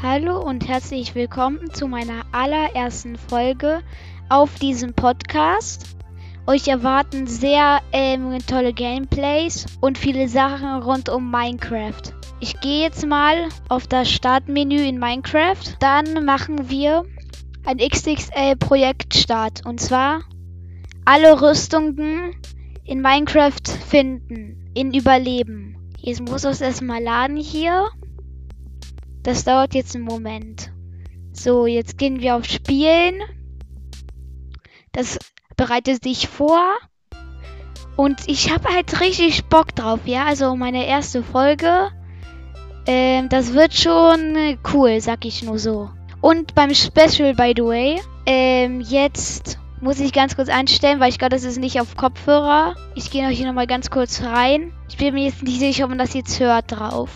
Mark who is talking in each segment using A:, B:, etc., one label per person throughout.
A: Hallo und herzlich willkommen zu meiner allerersten Folge auf diesem Podcast. Euch erwarten sehr ähm, tolle Gameplays und viele Sachen rund um Minecraft. Ich gehe jetzt mal auf das Startmenü in Minecraft. Dann machen wir ein XXL-Projektstart. Und zwar alle Rüstungen in Minecraft finden. In Überleben. Jetzt muss das erstmal laden hier. Das dauert jetzt einen Moment. So, jetzt gehen wir auf Spielen. Das bereitet sich vor. Und ich habe halt richtig Bock drauf, ja. Also meine erste Folge. Ähm, das wird schon cool, sag ich nur so. Und beim Special, by the way, ähm, jetzt muss ich ganz kurz einstellen, weil ich glaube, das ist nicht auf Kopfhörer. Ich gehe noch hier nochmal ganz kurz rein. Ich bin mir jetzt nicht sicher, ob man das jetzt hört drauf.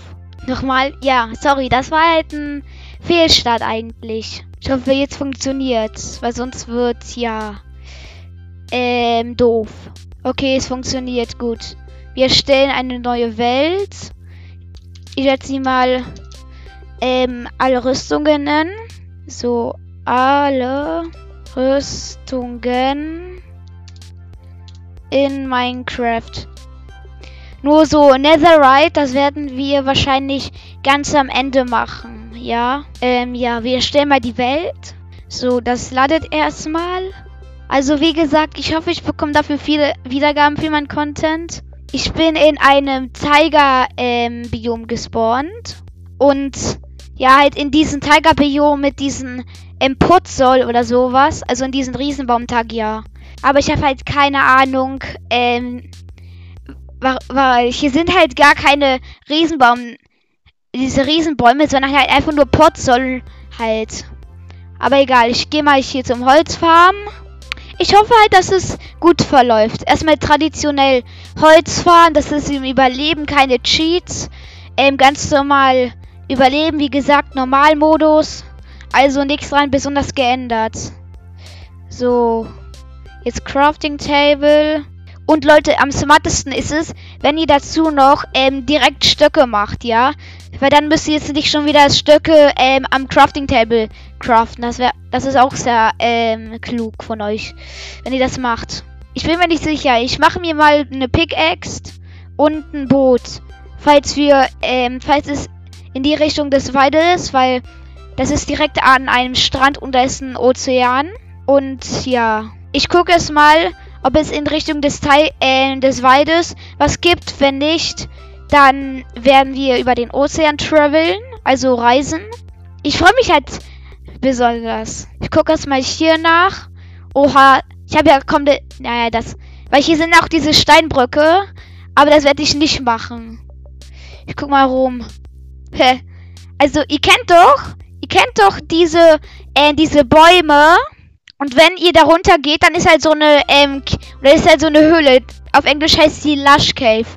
A: Nochmal, ja, sorry, das war halt ein Fehlstart eigentlich. Ich hoffe, jetzt funktioniert, weil sonst wird ja ähm doof. Okay, es funktioniert gut. Wir stellen eine neue Welt. Ich werde sie mal ähm, alle Rüstungen nennen. So, alle Rüstungen in Minecraft. Nur so Netherite, das werden wir wahrscheinlich ganz am Ende machen. Ja, ähm, ja, wir stellen mal die Welt. So, das ladet erstmal. Also wie gesagt, ich hoffe, ich bekomme dafür viele Wiedergaben für meinen Content. Ich bin in einem Tiger-Biom ähm, gespawnt. Und ja, halt in diesem Tiger-Biom mit diesen ähm, Putzol oder sowas. Also in diesem Riesenbaumtag, ja. Aber ich habe halt keine Ahnung, ähm, weil hier sind halt gar keine Riesenbaum, diese Riesenbäume, sondern halt einfach nur Potzoll halt. Aber egal, ich gehe mal hier zum Holzfarm. Ich hoffe halt, dass es gut verläuft. Erstmal traditionell Holz fahren, das ist im Überleben keine Cheats. Ähm, ganz normal Überleben, wie gesagt, Normalmodus. Also nichts dran besonders geändert. So. Jetzt Crafting Table. Und Leute, am smartesten ist es, wenn ihr dazu noch ähm, direkt Stöcke macht, ja? Weil dann müsst ihr jetzt nicht schon wieder Stöcke ähm, am Crafting Table craften. Das, wär, das ist auch sehr ähm, klug von euch, wenn ihr das macht. Ich bin mir nicht sicher. Ich mache mir mal eine Pickaxe und ein Boot. Falls wir, ähm, falls es in die Richtung des Waldes, weil das ist direkt an einem Strand und da ist ein Ozean. Und ja, ich gucke es mal, ob es in Richtung des, Teil, äh, des Waldes was gibt. Wenn nicht, dann werden wir über den Ozean traveln, also reisen. Ich freue mich halt besonders. Ich gucke erst mal hier nach. Oha, ich habe ja kommt, naja, das, weil hier sind auch diese Steinbrücke, aber das werde ich nicht machen. Ich guck mal rum. Hä? Also, ihr kennt doch, ihr kennt doch diese, äh, diese Bäume, und wenn ihr darunter geht, dann ist halt so eine, ähm, oder ist halt so eine Höhle. Auf Englisch heißt sie Lush Cave.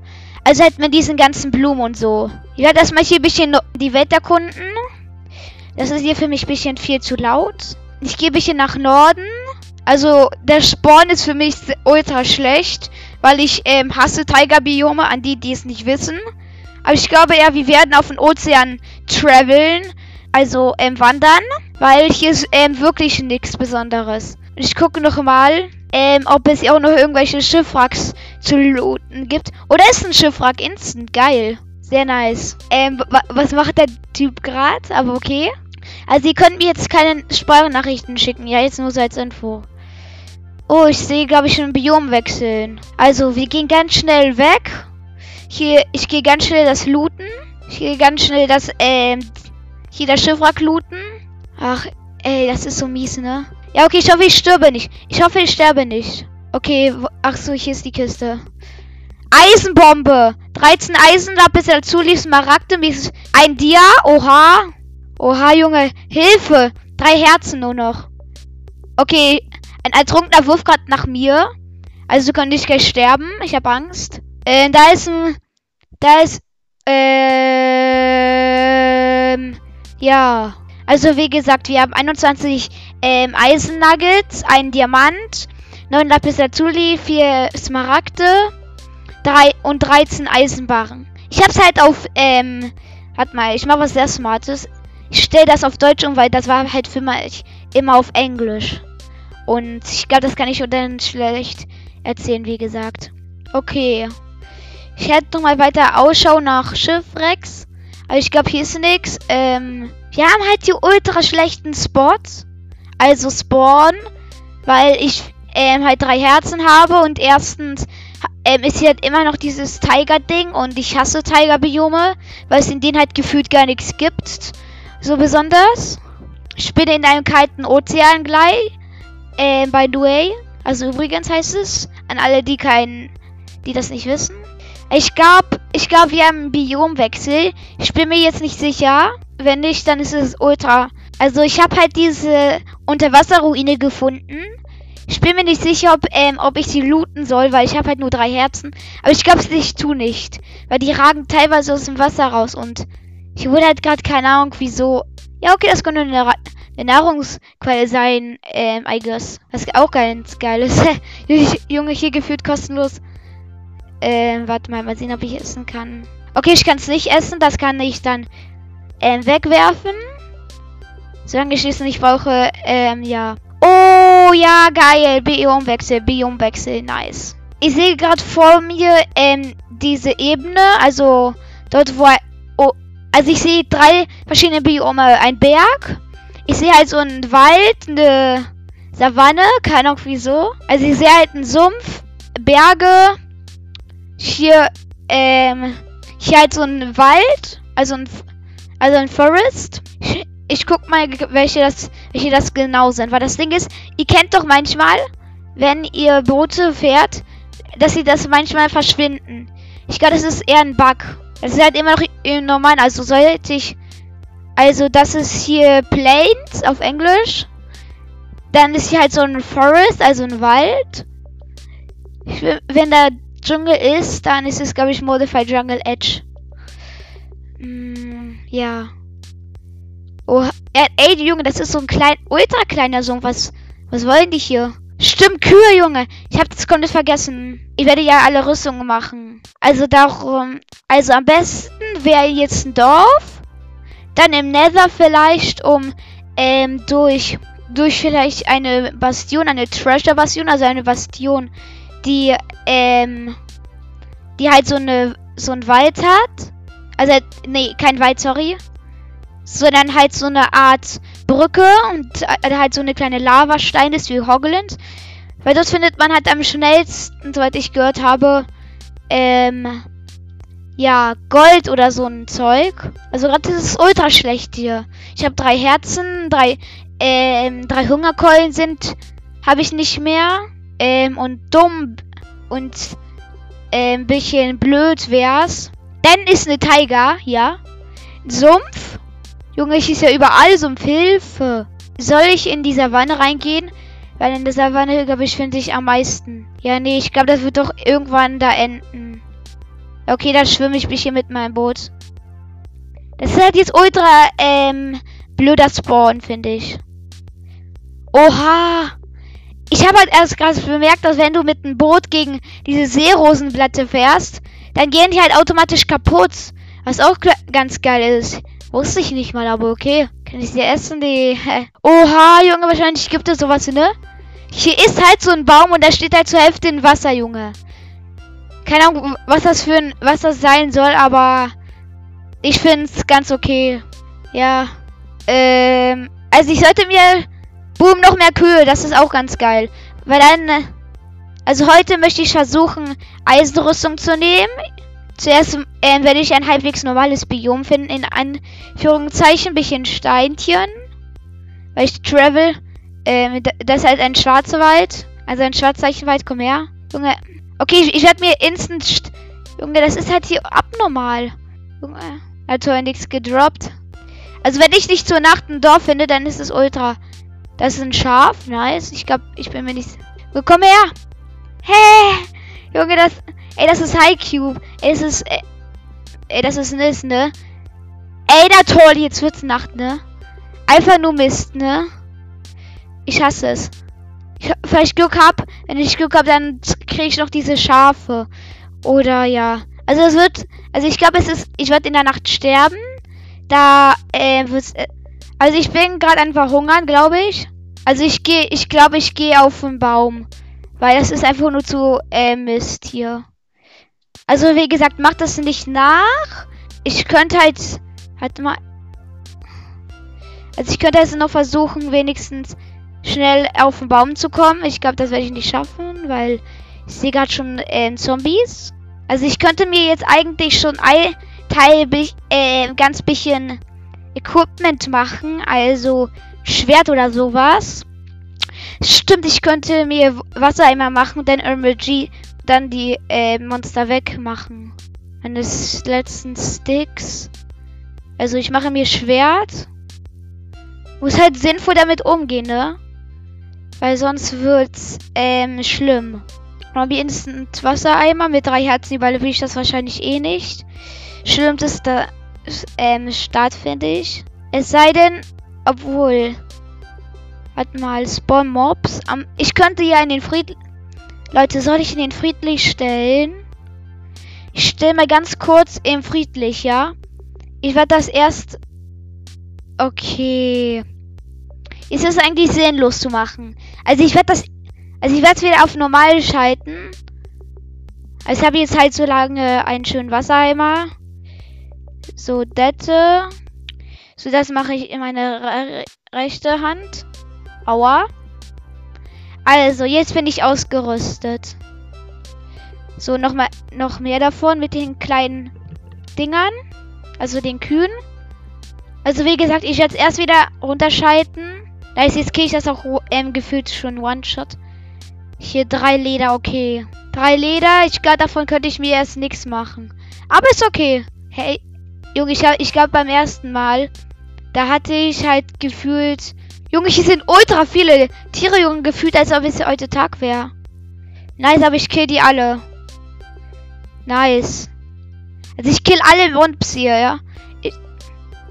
A: Also halt mit diesen ganzen Blumen und so. Ich werde erstmal hier ein bisschen die Welt erkunden. Das ist hier für mich ein bisschen viel zu laut. Ich gehe ein bisschen nach Norden. Also der Spawn ist für mich ultra schlecht, weil ich ähm, hasse Tigerbiome, an die, die es nicht wissen. Aber ich glaube ja, wir werden auf den Ozean traveln also ähm, wandern, weil hier ist ähm, wirklich nichts Besonderes. Ich gucke noch mal, ähm, ob es auch noch irgendwelche Schiffwracks zu looten gibt. Oder ist ein Schiffwrack instant? Geil. Sehr nice. Ähm, was macht der Typ gerade? Aber okay. Also, ihr könnt mir jetzt keine Sprachnachrichten schicken. Ja, jetzt nur so als Info. Oh, ich sehe, glaube ich, ein Biom wechseln. Also, wir gehen ganz schnell weg. Hier, ich gehe ganz schnell das Looten. Ich gehe ganz schnell das, ähm, hier das Schiffwrack looten. Ach, ey, das ist so mies, ne? Ja, okay, ich hoffe, ich sterbe nicht. Ich hoffe, ich sterbe nicht. Okay, ach so, hier ist die Kiste. Eisenbombe. 13 Eisenlapis dazu, lief Smaragde, ein Dia. Oha. Oha, Junge. Hilfe. Drei Herzen nur noch. Okay, ein ertrunkener Wurf gerade nach mir. Also kann ich gleich sterben. Ich habe Angst. Äh, da ist ein... Da ist... Ähm... Ja. Also wie gesagt, wir haben 21 ähm, Eisennuggets, einen Diamant, 9 Lapis Lazuli, 4 Smaragde 3 und 13 Eisenbarren. Ich hab's halt auf, ähm, warte mal, ich mache was sehr Smartes. ich stelle das auf Deutsch um, weil das war halt für mich immer auf Englisch. Und ich glaube, das kann ich dann schlecht erzählen, wie gesagt. Okay. Ich hätte noch mal weiter Ausschau nach Schiffrex. Aber ich glaube, hier ist nichts. Ähm, wir haben halt die ultra schlechten Spots. Also Spawn. Weil ich ähm, halt drei Herzen habe. Und erstens ähm, ist hier halt immer noch dieses Tiger-Ding. Und ich hasse Tiger-Biome. Weil es in denen halt gefühlt gar nichts gibt. So besonders. Ich bin in einem kalten Ozean gleich. Ähm, by the way. Also übrigens heißt es. An alle, die keinen, die das nicht wissen. Ich glaube, ich glaube, wir haben einen Biomwechsel. Ich bin mir jetzt nicht sicher. Wenn nicht, dann ist es ultra. Also ich habe halt diese Unterwasserruine gefunden. Ich bin mir nicht sicher, ob, ähm, ob ich sie looten soll, weil ich habe halt nur drei Herzen. Aber ich glaube, ich tue nicht. Weil die ragen teilweise aus dem Wasser raus und ich wurde halt gerade keine Ahnung, wieso. Ja, okay, das könnte eine, eine Nahrungsquelle sein, ähm, I guess. Was auch ganz geil ist. Junge, hier gefühlt kostenlos ähm, warte mal, mal sehen, ob ich essen kann. Okay, ich kann es nicht essen. Das kann ich dann ähm, wegwerfen. Solange ich es nicht brauche, ähm, ja. Oh, ja, geil. Biomwechsel, Biomwechsel, nice. Ich sehe gerade vor mir, ähm, diese Ebene, also dort, wo, oh, also ich sehe drei verschiedene Biome. Ein Berg, ich sehe halt so einen Wald, eine Savanne, keine Ahnung wieso. Also ich sehe halt einen Sumpf, Berge, hier, ähm, hier halt so ein Wald, also ein, also ein Forest. Ich, guck mal, welche das, welche das genau sind, weil das Ding ist, ihr kennt doch manchmal, wenn ihr Boote fährt, dass sie das manchmal verschwinden. Ich glaube, das ist eher ein Bug. Das ist halt immer noch normal, also sollte ich, also das ist hier Plains auf Englisch. Dann ist hier halt so ein Forest, also ein Wald. Wenn da Dschungel ist, dann ist es, glaube ich, Modified Jungle Edge. Mm, ja. Oh, ey, Junge, das ist so ein klein, ultra kleiner Sohn. Was, was wollen die hier? Stimmt, Kühe, Junge. Ich habe das komplett vergessen. Ich werde ja alle Rüstungen machen. Also darum, also am besten wäre jetzt ein Dorf. Dann im Nether vielleicht, um ähm, durch, durch vielleicht eine Bastion, eine Treasure-Bastion, also eine Bastion, die, ähm, die halt so eine, so ein Wald hat. Also, nee, kein Wald, sorry. Sondern halt so eine Art Brücke und äh, halt so eine kleine Lavastein ist wie Hogland. Weil das findet man halt am schnellsten, soweit ich gehört habe, ähm, ja, Gold oder so ein Zeug. Also gerade ist es ultra schlecht hier. Ich habe drei Herzen, drei, ähm, drei Hungerkeulen sind, habe ich nicht mehr. Ähm, und dumm und äh, ein bisschen blöd wär's. Dann ist eine Tiger, ja. Sumpf. Junge, ich ist ja überall Sumpf. Hilfe. Soll ich in die Savanne reingehen? Weil in der Savanne, glaube ich, finde ich am meisten. Ja, nee, ich glaube, das wird doch irgendwann da enden. Okay, dann schwimme ich mich hier mit meinem Boot. Das ist halt jetzt ultra, ähm, blöder Spawn, finde ich. Oha. Ich habe halt erst gerade bemerkt, dass wenn du mit einem Boot gegen diese Seerosenblätter fährst, dann gehen die halt automatisch kaputt. Was auch ganz geil ist. Wusste ich nicht mal, aber okay. Kann ich sie essen? Die. Oha, Junge, wahrscheinlich gibt es sowas, ne? Hier ist halt so ein Baum und da steht halt zur Hälfte in Wasser, Junge. Keine Ahnung, was das für ein. was das sein soll, aber ich finde es ganz okay. Ja. Ähm. Also ich sollte mir Boom, noch mehr Kühe. Das ist auch ganz geil. Weil dann... Äh, also heute möchte ich versuchen, Eisenrüstung zu nehmen. Zuerst äh, werde ich ein halbwegs normales Biom finden. In Anführungszeichen. Ein bisschen Steinchen. Weil ich travel. Äh, das ist halt ein schwarzer Wald. Also ein Schwarzzeichenwald. Komm her. Junge. Okay, ich, ich werde mir instant... Junge, das ist halt hier abnormal. Junge. Hat also nichts gedroppt. Also wenn ich nicht zur Nacht ein Dorf finde, dann ist es ultra das ist ein Schaf. Nice. Ich glaube, ich bin mir nicht... Komm her. Hey. Junge, das... Ey, das ist High Cube. Ey, das ist... Ey, ey das ist Mist, ne? Ey, na toll. Jetzt wird's Nacht, ne? Einfach nur Mist, ne? Ich hasse es. Ich, vielleicht Glück hab. Wenn ich Glück hab, dann kriege ich noch diese Schafe. Oder ja. Also es wird... Also ich glaube, es ist... Ich werde in der Nacht sterben. Da äh, wird's... Äh, Also ich bin gerade einfach hungern, glaube ich. Also ich gehe, ich glaube, ich gehe auf den Baum. Weil das ist einfach nur zu äh, Mist hier. Also wie gesagt, macht das nicht nach. Ich könnte halt, halt mal. Also ich könnte jetzt noch versuchen, wenigstens schnell auf den Baum zu kommen. Ich glaube, das werde ich nicht schaffen, weil ich sehe gerade schon äh, Zombies. Also ich könnte mir jetzt eigentlich schon ein Teil äh, ganz bisschen Equipment machen, also Schwert oder sowas. Stimmt, ich könnte mir Wassereimer machen und dann MLG, dann die äh, Monster wegmachen. Meine letzten Sticks. Also ich mache mir Schwert. Muss halt sinnvoll damit umgehen, ne? Weil sonst wird's ähm, schlimm. Robby Instant Wassereimer mit drei Herzen überlebe ich das wahrscheinlich eh nicht. Schlimm ist der ähm, Start, finde ich. Es sei denn, obwohl. Warte mal, Spawn Mobs. Um, ich könnte ja in den Fried. Leute, soll ich in den friedlich stellen? Ich stelle mal ganz kurz im friedlich, ja? Ich werde das erst. Okay. Ist es eigentlich sinnlos zu machen? Also ich werde das. Also ich werde es wieder auf normal schalten. Also ich habe jetzt halt so lange einen schönen Wassereimer. So, Dette. So, das mache ich in meine re rechte Hand. Aua. Also, jetzt bin ich ausgerüstet. So, noch mal, noch mehr davon mit den kleinen Dingern. Also den Kühen. Also wie gesagt, ich werde jetzt erst wieder runterschalten. Da ist jetzt kriege ich das auch ähm, gefühlt schon One-Shot. Hier drei Leder, okay. Drei Leder, ich glaube, davon könnte ich mir erst nichts machen. Aber ist okay. Hey, Junge, ich, ich glaube beim ersten Mal, da hatte ich halt gefühlt Junge, hier sind ultra viele Tiere, Junge, gefühlt, als ob es heute Tag wäre. Nice, aber ich kill die alle. Nice. Also ich kill alle Wumps hier, ja. Ich,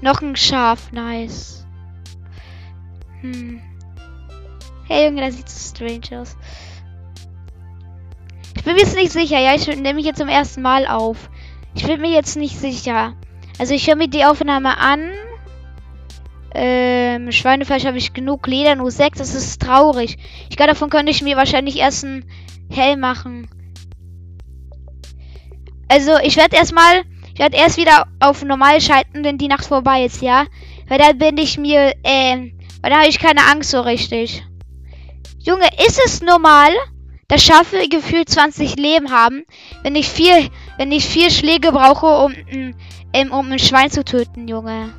A: noch ein Schaf, nice. Hm. Hey Junge, das sieht so strange aus. Ich bin mir jetzt nicht sicher, ja. Ich nehme mich jetzt zum ersten Mal auf. Ich bin mir jetzt nicht sicher. Also ich höre mir die Aufnahme an ähm, Schweinefleisch habe ich genug. Leder nur 6. Das ist traurig. Ich glaube, davon könnte ich mir wahrscheinlich erst ein Hell machen. Also, ich werde erstmal. Ich werde erst wieder auf normal schalten, wenn die Nacht vorbei ist, ja? Weil da bin ich mir, ähm, weil da habe ich keine Angst so richtig. Junge, ist es normal, dass Schafe gefühlt 20 Leben haben, wenn ich vier, wenn ich vier Schläge brauche, um, um, um ein Schwein zu töten, Junge?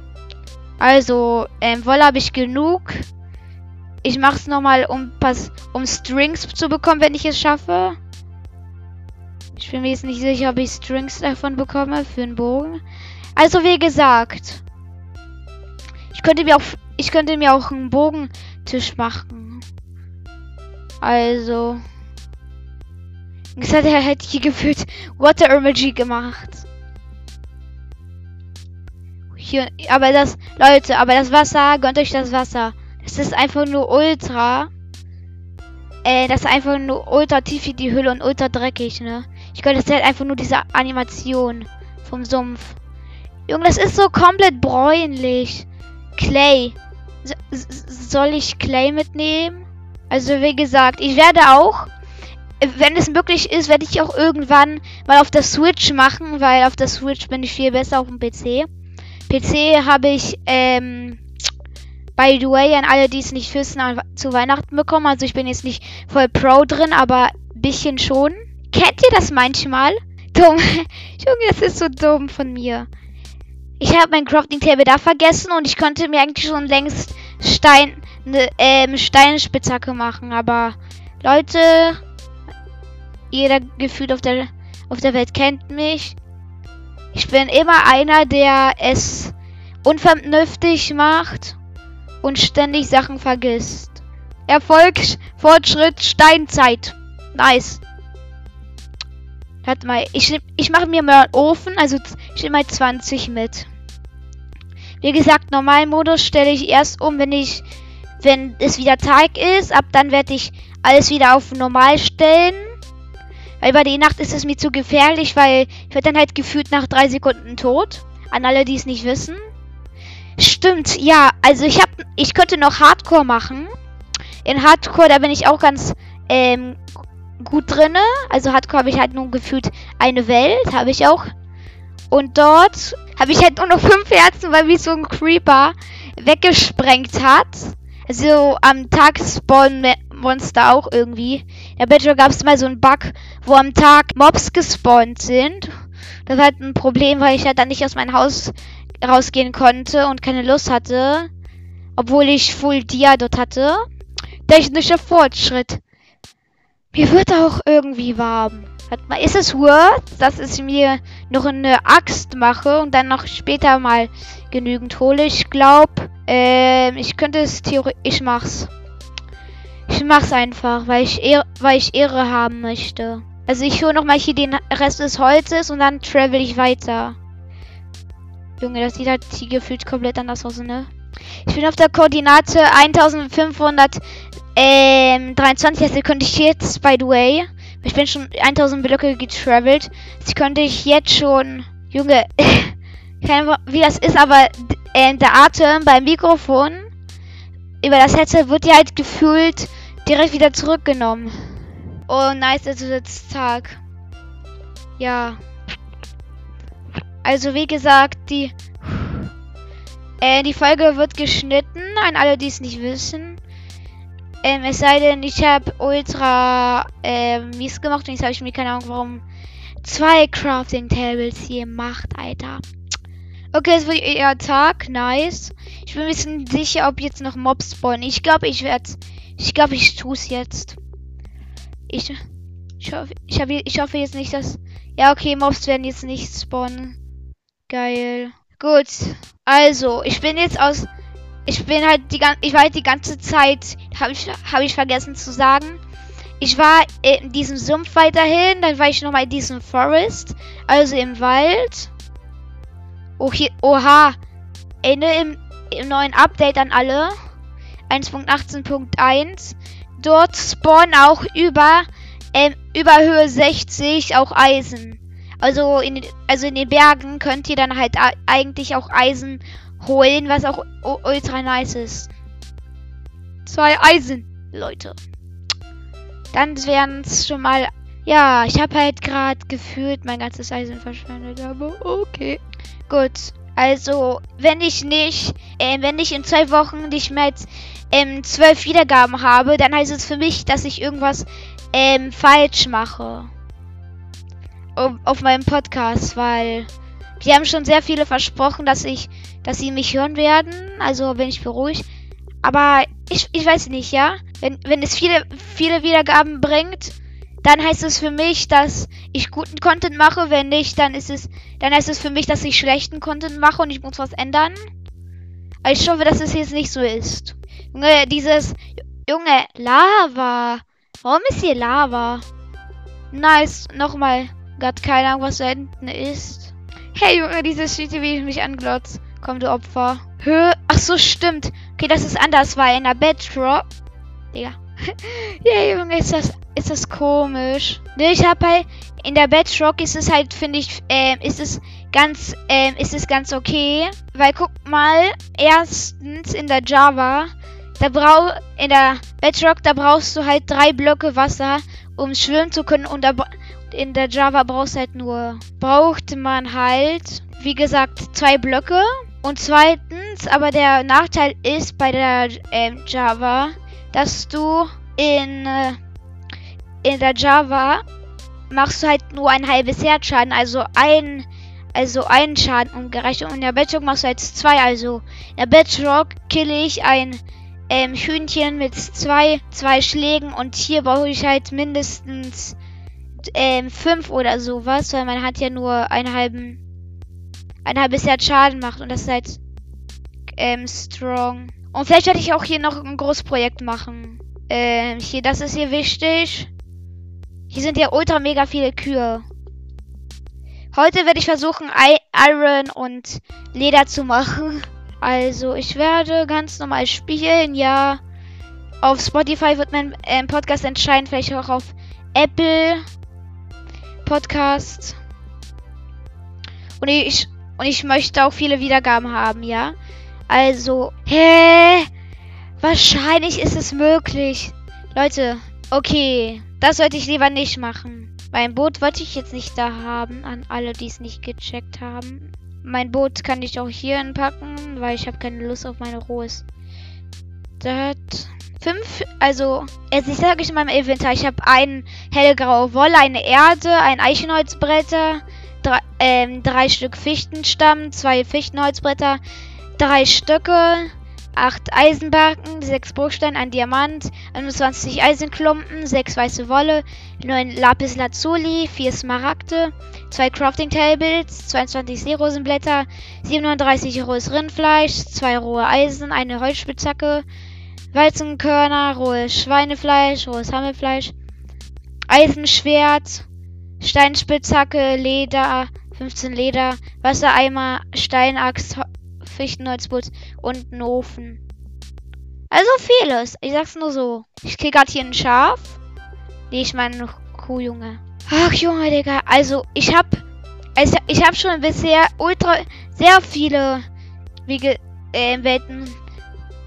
A: Also, ähm, Wolle habe ich genug. Ich mache es nochmal, um, um Strings zu bekommen, wenn ich es schaffe. Ich bin mir jetzt nicht sicher, ob ich Strings davon bekomme für einen Bogen. Also, wie gesagt. Ich könnte mir auch, ich könnte mir auch einen Bogentisch machen. Also. Das hat er hätte hier gefühlt Water Emoji gemacht. Hier, aber das, Leute, aber das Wasser, gönnt euch das Wasser. Das ist einfach nur ultra. Äh, das ist einfach nur ultra tief in die Hülle und ultra dreckig, ne? Ich gönne das halt einfach nur diese Animation vom Sumpf. Junge, das ist so komplett bräunlich. Clay. S soll ich Clay mitnehmen? Also wie gesagt, ich werde auch, wenn es möglich ist, werde ich auch irgendwann mal auf der Switch machen, weil auf der Switch bin ich viel besser auf dem PC. PC habe ich, ähm, by the way, an alle, die es nicht wissen, zu Weihnachten bekommen. Also ich bin jetzt nicht voll Pro drin, aber ein bisschen schon. Kennt ihr das manchmal? Dumm. Junge, das ist so dumm von mir. Ich habe mein Crafting Table da vergessen und ich konnte mir eigentlich schon längst Stein, ne, ähm, Steinspitzhacke machen. Aber Leute, jeder gefühlt auf der, auf der Welt kennt mich. Ich bin immer einer, der es unvernünftig macht und ständig Sachen vergisst. Erfolg, Fortschritt, Steinzeit. Nice. Warte mal, ich, ich mache mir mal einen Ofen, also ich nehme mal 20 mit. Wie gesagt, Normalmodus stelle ich erst um, wenn ich, wenn es wieder Tag ist. Ab dann werde ich alles wieder auf Normal stellen. Weil bei der Nacht ist es mir zu gefährlich, weil ich werde dann halt gefühlt nach drei Sekunden tot. An alle, die es nicht wissen. Stimmt, ja. Also ich hab, ich könnte noch Hardcore machen. In Hardcore, da bin ich auch ganz ähm, gut drinne. Also Hardcore habe ich halt nur gefühlt eine Welt, habe ich auch. Und dort habe ich halt nur noch fünf Herzen, weil mich so ein Creeper weggesprengt hat. Also am Tag spawnen Monster auch irgendwie. Ja, bitte gab es mal so einen Bug, wo am Tag Mobs gespawnt sind. Das war halt ein Problem, weil ich halt dann nicht aus meinem Haus rausgehen konnte und keine Lust hatte. Obwohl ich Full Dia dort hatte. Technischer Fortschritt. Mir wird auch irgendwie warm. Mal, ist es worth, dass ich mir noch eine Axt mache und dann noch später mal genügend hole? Ich glaube, äh, ich könnte es theoretisch. Ich mach's. Ich mach's einfach, weil ich, Ehre, weil ich Ehre haben möchte. Also ich hole nochmal hier den Rest des Holzes und dann travel ich weiter. Junge, das sieht halt hier gefühlt komplett anders aus, ne? Ich bin auf der Koordinate 1523. Ähm, das könnte ich jetzt, by the way. Ich bin schon 1000 Blöcke getravelt. Das könnte ich jetzt schon. Junge, keine Ahnung, wie das ist, aber äh, der Atem beim Mikrofon über das Headset wird ja halt gefühlt direkt wieder zurückgenommen. Oh, nice, es ist jetzt Tag. Ja. Also wie gesagt, die äh, die Folge wird geschnitten, an alle, die es nicht wissen. Ähm, es sei denn, ich habe ultra äh, mies gemacht und jetzt habe ich mir keine Ahnung, warum zwei Crafting Tables hier gemacht, Alter. Okay, es wird eher Tag, nice. Ich bin ein bisschen sicher, ob jetzt noch Mobs spawnen. Ich glaube, ich werde, ich glaube, ich tue es jetzt. Ich, ich hoffe, ich, hab, ich hoffe jetzt nicht, dass, ja, okay, Mobs werden jetzt nicht spawnen. Geil. Gut. Also, ich bin jetzt aus ich bin halt die ganze, ich war halt die ganze Zeit, habe ich, habe ich vergessen zu sagen. Ich war in diesem Sumpf weiterhin, dann war ich nochmal in diesem Forest, also im Wald. Oh, hier, oha, Ende im, im neuen Update an alle. 1.18.1. Dort spawnen auch über, ähm, über Höhe 60 auch Eisen. Also in, also in den Bergen könnt ihr dann halt eigentlich auch Eisen holen, was auch ultra nice ist. Zwei Eisen, Leute. Dann wären es schon mal. Ja, ich habe halt gerade gefühlt mein ganzes Eisen verschwendet, aber okay. Gut. Also, wenn ich nicht, äh, wenn ich in zwei Wochen nicht mehr als ähm, zwölf Wiedergaben habe, dann heißt es für mich, dass ich irgendwas ähm, falsch mache. Auf, auf meinem Podcast, weil die haben schon sehr viele versprochen, dass ich dass sie mich hören werden. Also bin ich beruhigt. Aber ich, ich weiß nicht, ja. Wenn, wenn es viele, viele Wiedergaben bringt, dann heißt es für mich, dass ich guten Content mache. Wenn nicht, dann ist es, dann heißt es für mich, dass ich schlechten Content mache und ich muss was ändern. Aber ich hoffe, dass es jetzt nicht so ist. Junge, dieses, Junge, Lava. Warum ist hier Lava? Nice, nochmal. Gott, keine Ahnung, was da hinten ist. Hey, Junge, dieses Shit, wie ich mich anglotzt. Komm, du Opfer. Höhe. Ach so, stimmt. Okay, das ist anders, weil in der Bedrock. Digga. ja, Junge, ist das, ist das komisch. Ne, ich hab halt. In der Bedrock ist es halt, finde ich, ähm, ist es ganz, ähm, ist es ganz okay. Weil guck mal, erstens in der Java, da brauch, in der Bedrock, da brauchst du halt drei Blöcke Wasser, um schwimmen zu können. Und da, in der Java brauchst du halt nur, braucht man halt, wie gesagt, zwei Blöcke. Und zweitens, aber der Nachteil ist bei der äh, Java, dass du in, äh, in der Java machst du halt nur ein halbes Herzschaden, also ein also einen Schaden umgerechnet. Und in der Bedrock machst du jetzt zwei. Also in der Bedrock kill ich ein ähm, Hühnchen mit zwei, zwei Schlägen. Und hier brauche ich halt mindestens ähm, fünf oder sowas, weil man hat ja nur einen halben ein halbes Jahr Schaden macht und das ist halt ähm, strong. Und vielleicht werde ich auch hier noch ein Großprojekt machen. Ähm, hier, das ist hier wichtig. Hier sind ja ultra mega viele Kühe. Heute werde ich versuchen, Iron und Leder zu machen. Also, ich werde ganz normal spielen, ja. Auf Spotify wird mein ähm, Podcast entscheiden, vielleicht auch auf Apple Podcast. Und ich und ich möchte auch viele Wiedergaben haben, ja. Also, hä? Wahrscheinlich ist es möglich. Leute, okay. Das sollte ich lieber nicht machen. Mein Boot wollte ich jetzt nicht da haben, an alle, die es nicht gecheckt haben. Mein Boot kann ich auch hier packen, weil ich habe keine Lust auf meine Rohes. Das fünf, also, also ich sage in meinem Inventar, ich habe ein hellgraue Wolle, eine Erde, ein Eichenholzbretter, drei, ähm, drei Stück Fichtenstamm, zwei Fichtenholzbretter, drei Stöcke, acht Eisenbarken, sechs Bruchsteine, ein Diamant, 21 Eisenklumpen, sechs weiße Wolle, neun Lapis Lazuli, vier Smaragde, zwei Crafting Tables, 22 Seerosenblätter, 37 rohes Rindfleisch, zwei rohe Eisen, eine Holzspitzhacke, Weizenkörner, rohes Schweinefleisch, rohes Hammelfleisch, Eisenschwert, Steinspitzhacke, Leder, 15 Leder, Wassereimer, Steinaxt, Fichtenholzputz und einen Ofen. Also vieles. Ich sag's nur so. Ich krieg grad hier ein Schaf. Nee, ich meine Kuh, Junge. Ach, Junge, Digga. Also, ich hab. Also, ich hab schon bisher ultra. Sehr viele Wege, äh, Welten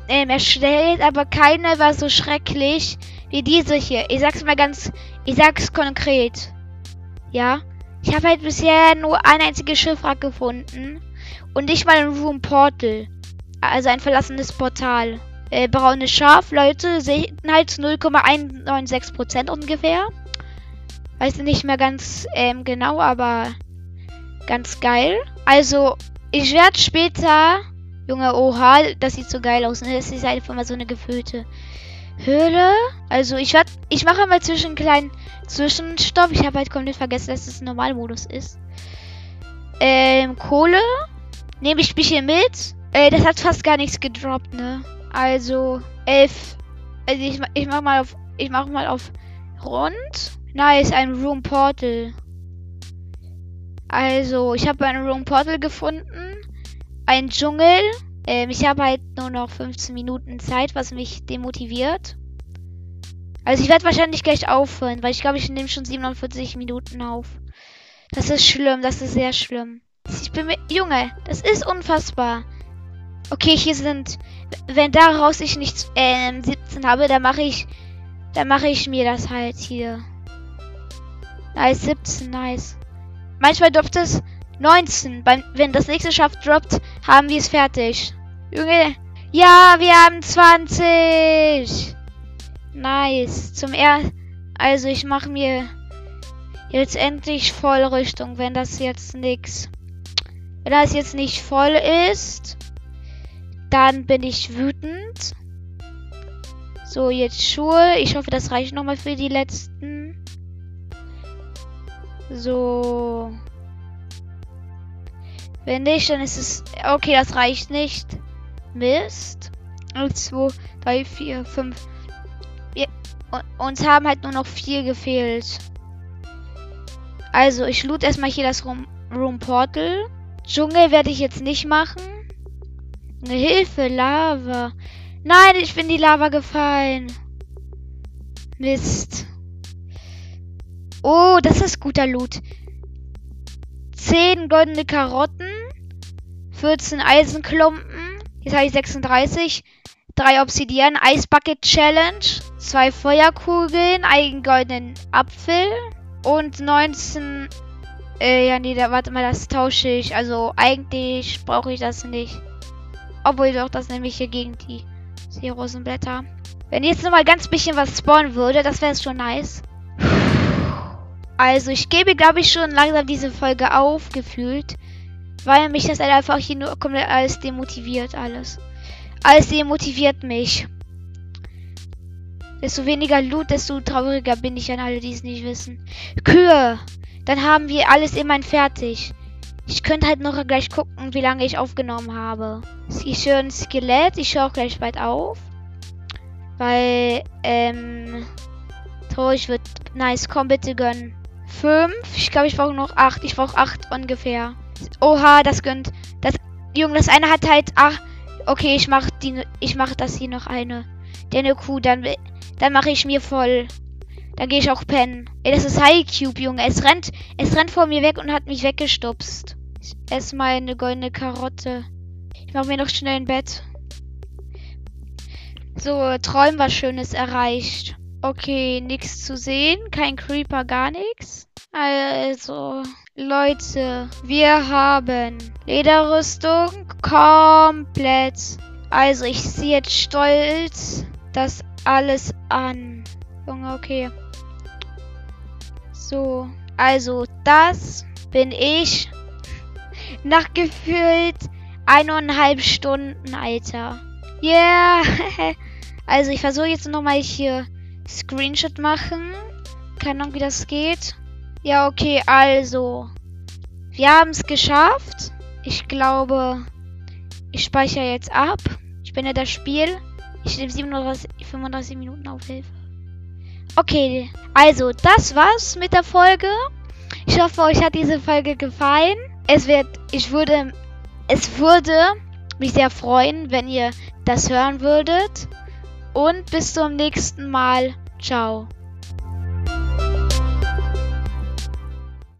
A: ähm, erstellt, aber keine war so schrecklich wie diese hier. Ich sag's mal ganz. Ich sag's konkret. Ja. Ich habe halt bisher nur ein einziges Schiffwrack gefunden. Und nicht mal ein Room Portal. Also ein verlassenes Portal. Äh, braunes Schaf, Leute, Seltenheit 0,196% ungefähr. Weiß nicht mehr ganz ähm, genau, aber ganz geil. Also, ich werde später. Junge, oha, das sieht so geil aus. Ne? Das ist einfach mal so eine gefüllte Höhle. Also, ich werde. Ich mache mal zwischen einen kleinen Zwischenstopp. Ich habe halt komplett vergessen, dass es ein Normalmodus ist. Ähm, Kohle. Nehme ich mich hier mit. Äh, das hat fast gar nichts gedroppt, ne? Also, elf. Also ich, ich mach mal auf. Ich mach mal auf rund. Nice, ein Room Portal. Also, ich habe ein Room Portal gefunden. Ein Dschungel. Ähm, ich habe halt nur noch 15 Minuten Zeit, was mich demotiviert. Also ich werde wahrscheinlich gleich aufhören, weil ich glaube, ich nehme schon 47 Minuten auf. Das ist schlimm, das ist sehr schlimm. Ich bin mir. Junge, das ist unfassbar. Okay, hier sind. Wenn daraus ich nichts äh, 17 habe, dann mache ich. Dann mache ich mir das halt hier. Nice, 17, nice. Manchmal droppt es 19. Beim, wenn das nächste Schaft droppt, haben wir es fertig. Junge. Ja, wir haben 20. Nice. Zum er. Also ich mache mir jetzt endlich Vollrichtung, wenn das jetzt nichts wenn das jetzt nicht voll ist, dann bin ich wütend. So, jetzt Schuhe. Ich hoffe, das reicht nochmal für die letzten. So. Wenn nicht, dann ist es... Okay, das reicht nicht. Mist. 2, 3, 4, 5. uns haben halt nur noch vier gefehlt. Also, ich loot erstmal hier das Room, Room Portal. Dschungel werde ich jetzt nicht machen. Hilfe, Lava. Nein, ich bin die Lava gefallen. Mist. Oh, das ist guter Loot. 10 goldene Karotten. 14 Eisenklumpen. Jetzt habe ich 36. 3 Obsidian. Eisbucket Challenge. 2 Feuerkugeln. Einen goldenen Apfel. Und 19 äh, ja, nee, da, warte mal, das tausche ich. Also, eigentlich brauche ich das nicht. Obwohl doch, das nehme ich hier gegen die Seerosenblätter. Wenn jetzt noch mal ganz bisschen was spawnen würde, das wäre schon nice. Also, ich gebe, glaube ich, schon langsam diese Folge aufgefühlt. Weil mich das einfach hier nur komplett alles demotiviert, alles. Alles demotiviert mich. Desto weniger Loot, desto trauriger bin ich an alle, die es nicht wissen. Kühe! Dann haben wir alles immerhin fertig. Ich könnte halt noch gleich gucken, wie lange ich aufgenommen habe. Ich höre ein Skelett. Ich höre auch gleich bald auf. Weil, ähm, traurig wird. Nice, komm bitte gönnen. Fünf. Ich glaube, ich brauche noch acht. Ich brauche acht ungefähr. Oha, das gönnt. Das, Junge, das eine hat halt ach. Okay, ich mache die, ich mache das hier noch eine. Der eine Kuh, dann, dann mache ich mir voll. Dann gehe ich auch pennen. Ey, das ist High Cube, Junge. Es rennt, es rennt vor mir weg und hat mich weggestupst. Ich esse mal eine goldene Karotte. Ich mache mir noch schnell ein Bett. So, Träum was Schönes erreicht. Okay, nichts zu sehen. Kein Creeper, gar nichts. Also, Leute, wir haben Lederrüstung komplett. Also, ich ziehe jetzt stolz das alles an. Junge, okay. So, also das bin ich nach gefühlt eineinhalb Stunden, Alter. Yeah. also ich versuche jetzt nochmal hier Screenshot machen. Keine Ahnung, wie das geht. Ja, okay, also. Wir haben es geschafft. Ich glaube, ich speichere jetzt ab. Ich bin ja das Spiel. Ich nehme 37, 35 Minuten Aufhilfe. Okay, also das war's mit der Folge. Ich hoffe, euch hat diese Folge gefallen. Es wird, ich würde, es würde mich sehr freuen, wenn ihr das hören würdet. Und bis zum nächsten Mal. Ciao.